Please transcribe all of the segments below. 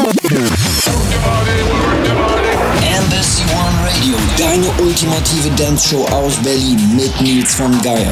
Embassy One Radio, deine ultimative Dance-Show aus Berlin mit Nils von Geier.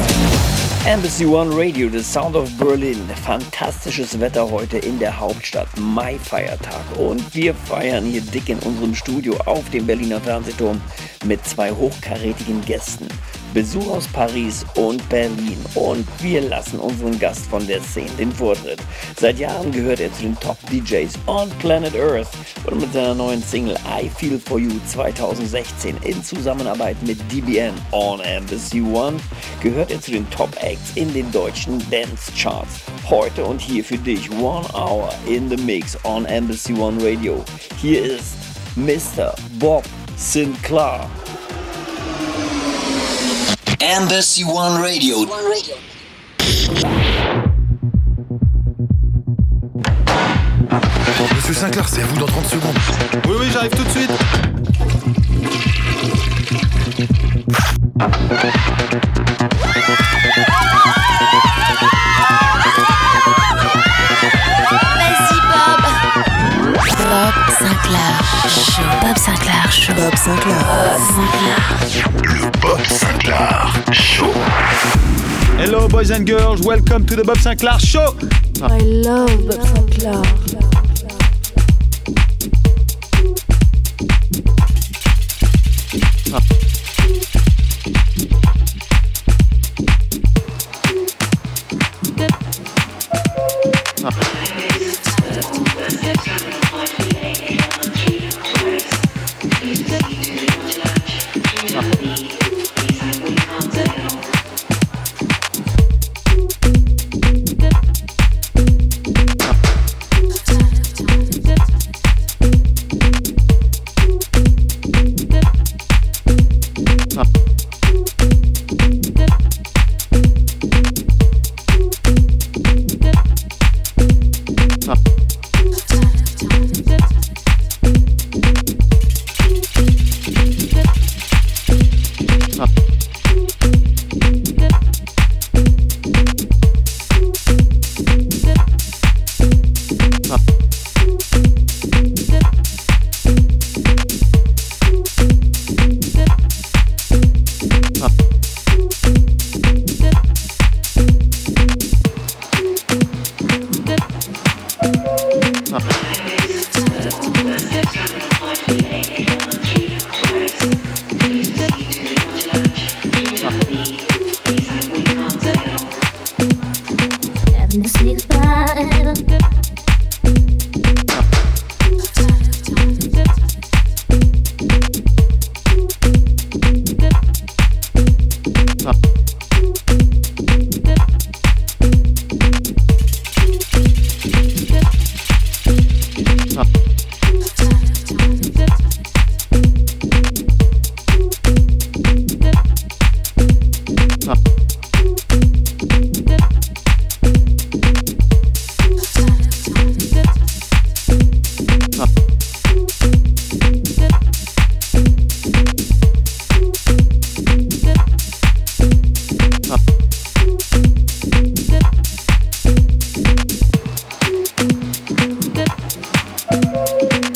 Embassy One Radio, The Sound of Berlin. Fantastisches Wetter heute in der Hauptstadt. Mai-Feiertag. Und wir feiern hier dick in unserem Studio auf dem Berliner Fernsehturm mit zwei hochkarätigen Gästen. Besuch aus Paris und Berlin. Und wir lassen unseren Gast von der Szene den Vortritt. Seit Jahren gehört er zu den Top-DJs on Planet Earth und mit seiner neuen Single I Feel For You 2016 in Zusammenarbeit mit DBN on Embassy One gehört er zu den Top-Acts in den deutschen Dance-Charts. Heute und hier für dich One Hour in the Mix on Embassy One Radio. Hier ist Mr. Bob Sinclair. Embassy One Radio. Monsieur Sinclair, c'est à vous dans 30 secondes. Oui, oui, j'arrive tout de suite. Bob Sinclair Bob Sinclair Show. Hello, boys and girls, welcome to the Bob Sinclair Show. I love Bob Sinclair.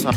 Ha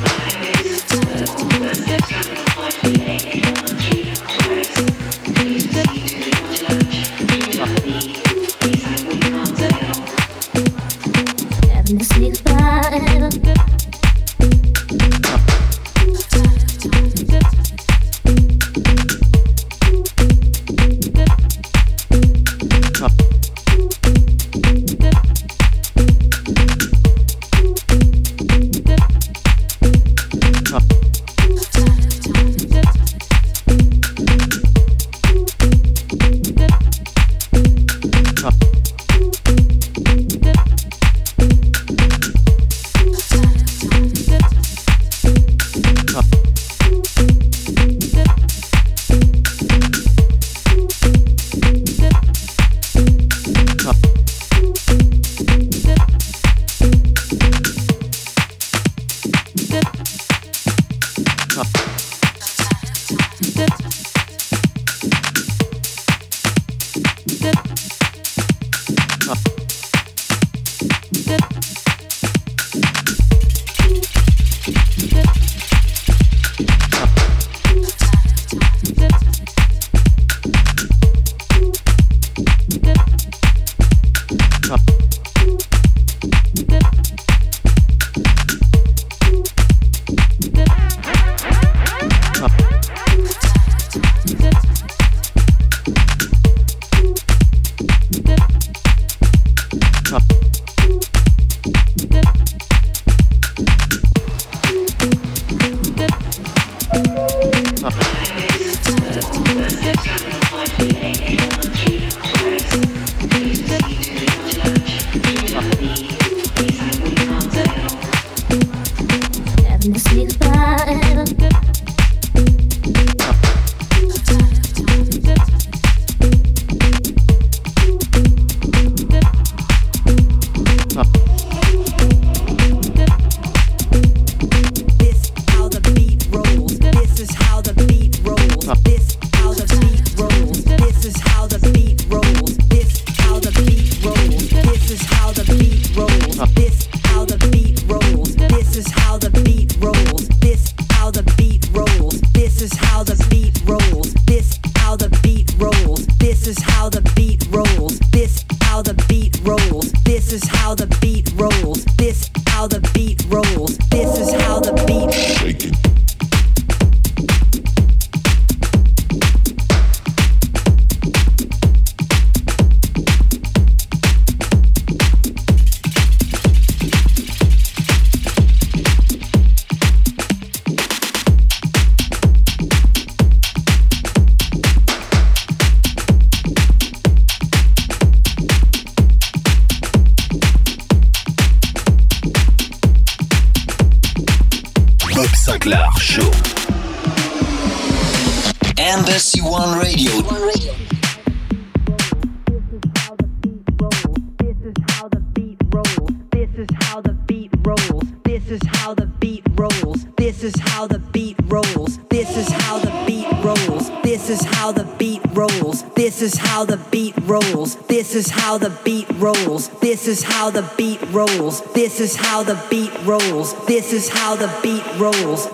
is how the beat rolls. This is how the beat rolls.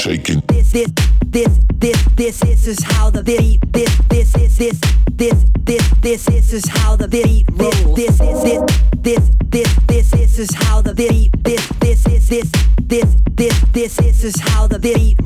Shaking. This this this this this this is how the beat. This this is this this this this this is how the beat rolls. This is this this this this this is how the beat. This this is this this this this this is how the beat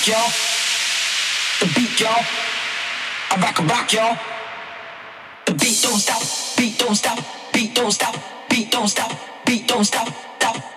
rock, yo. The beat, yo. I rock a rock, yo. The beat don't stop, beat don't stop, beat don't stop, beat don't stop, beat don't stop, stop.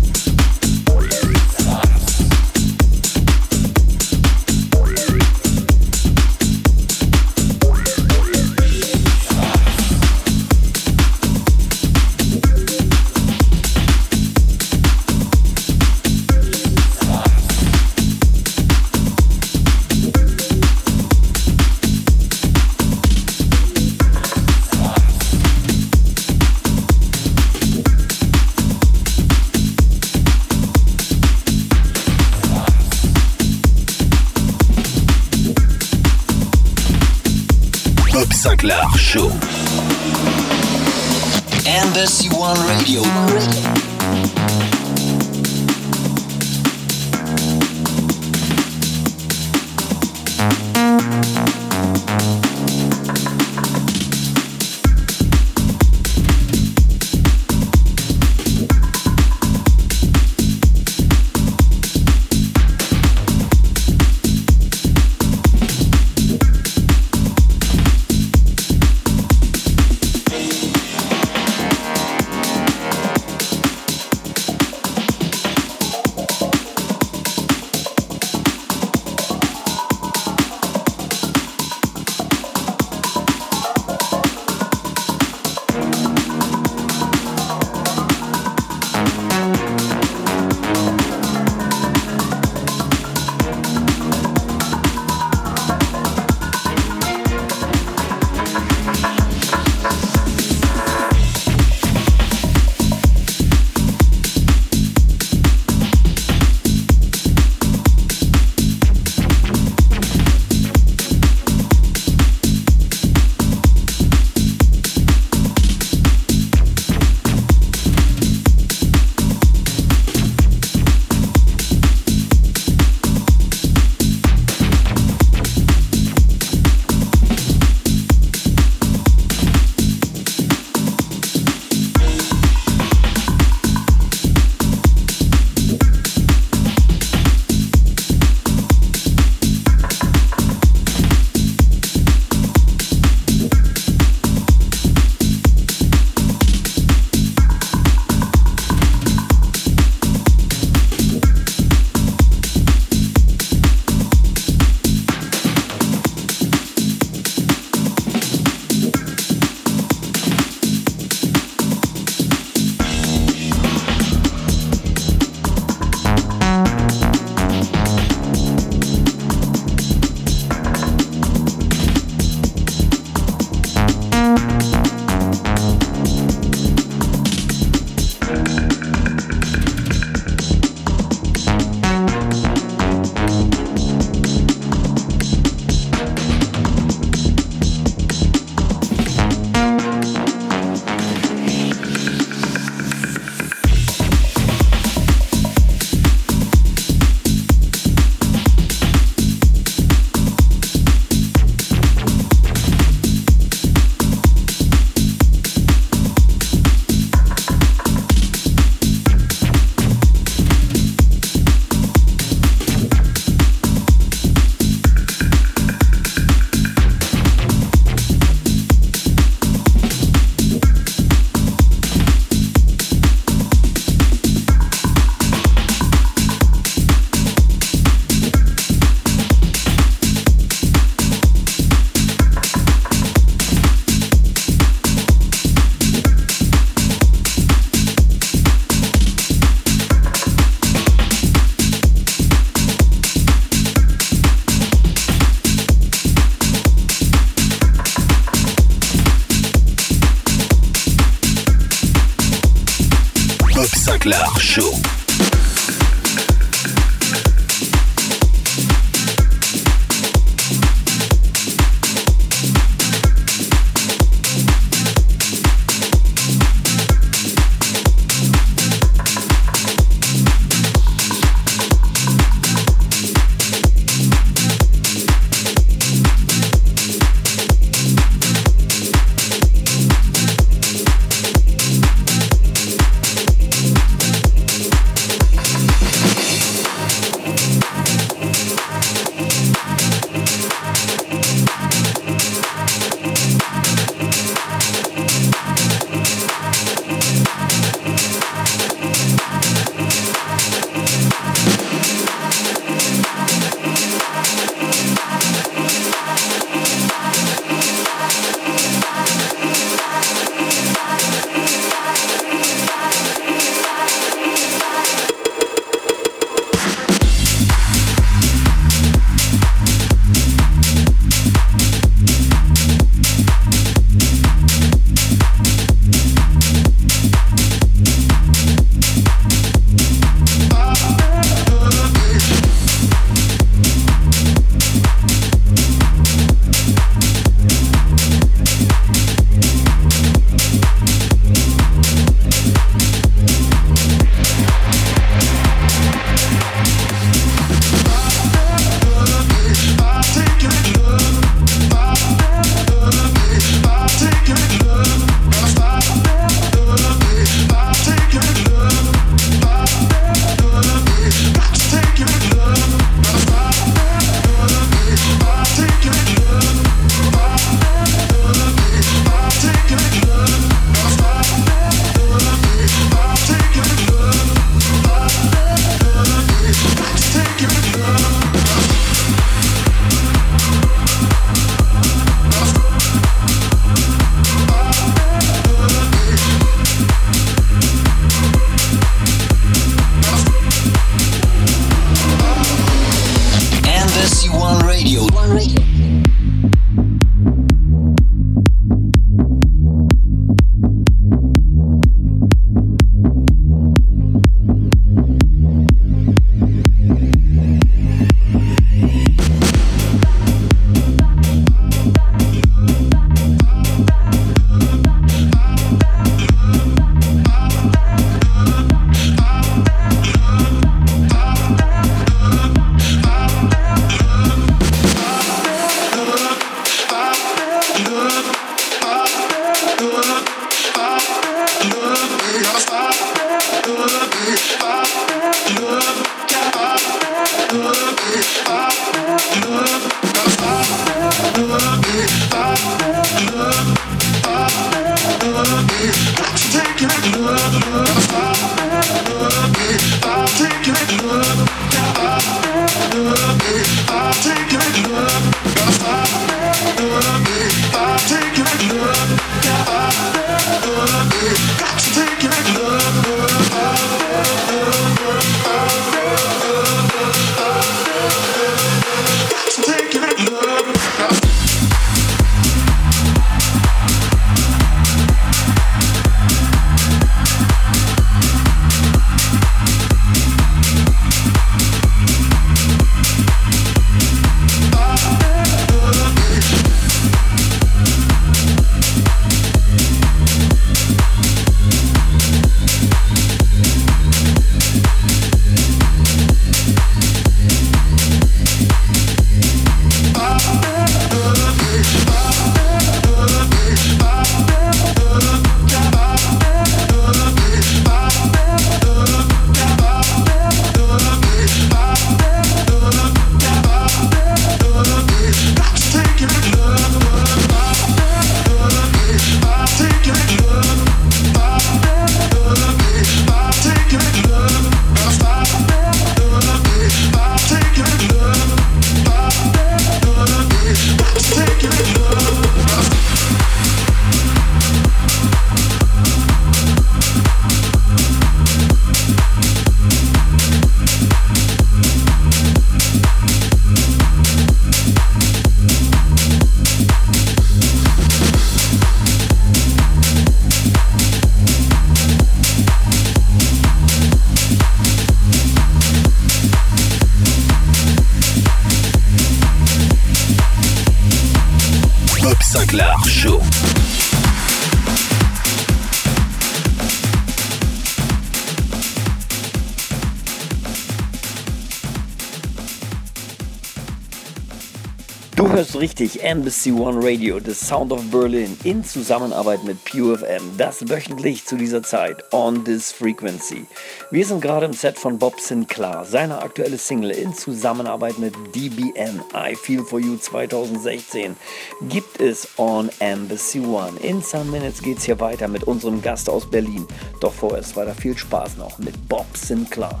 Richtig, Embassy One Radio, The Sound of Berlin, in Zusammenarbeit mit PureFM, das wöchentlich zu dieser Zeit, on this frequency. Wir sind gerade im Set von Bob Sinclair, seine aktuelle Single in Zusammenarbeit mit DBN, I Feel For You 2016, gibt es on Embassy One. In some minutes geht's hier weiter mit unserem Gast aus Berlin, doch vorerst weiter viel Spaß noch mit Bob Sinclair.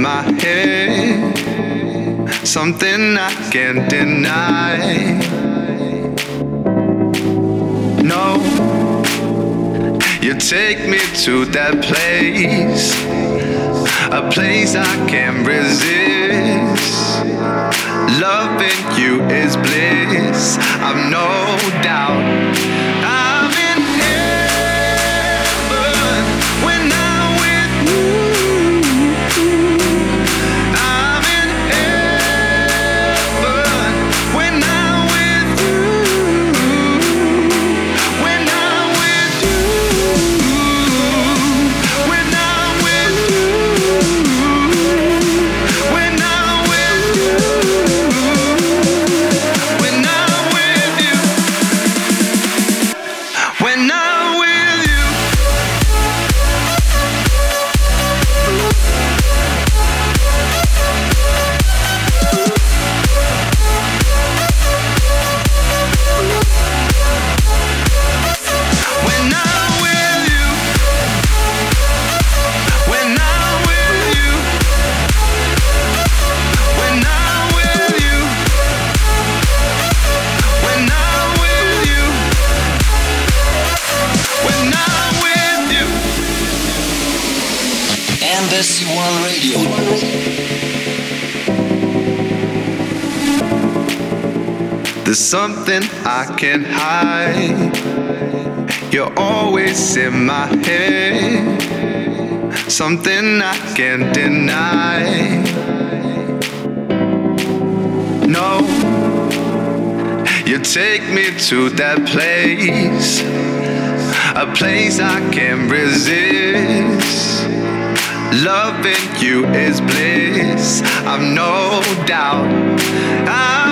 My head. Something I can't deny. No, you take me to that place. A place I can't resist. Loving you is bliss. I've no doubt. Something I can't hide. You're always in my head, something I can't deny. No, you take me to that place, a place I can't resist. Loving you is bliss, I've no doubt. I'm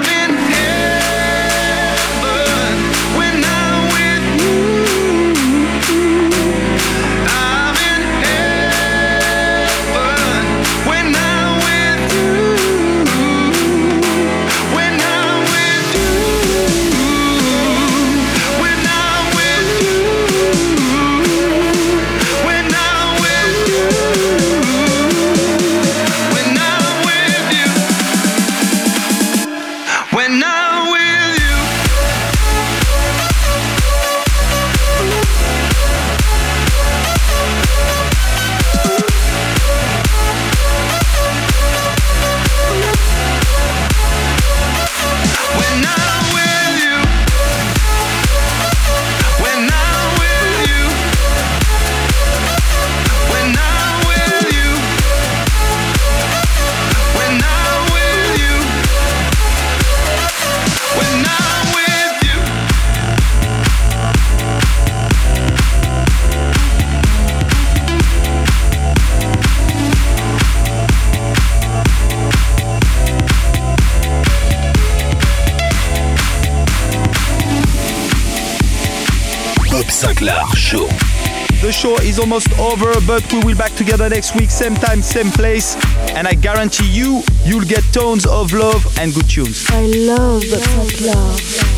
almost over, but we will back together next week, same time, same place. And I guarantee you, you'll get tons of love and good tunes. I love that love.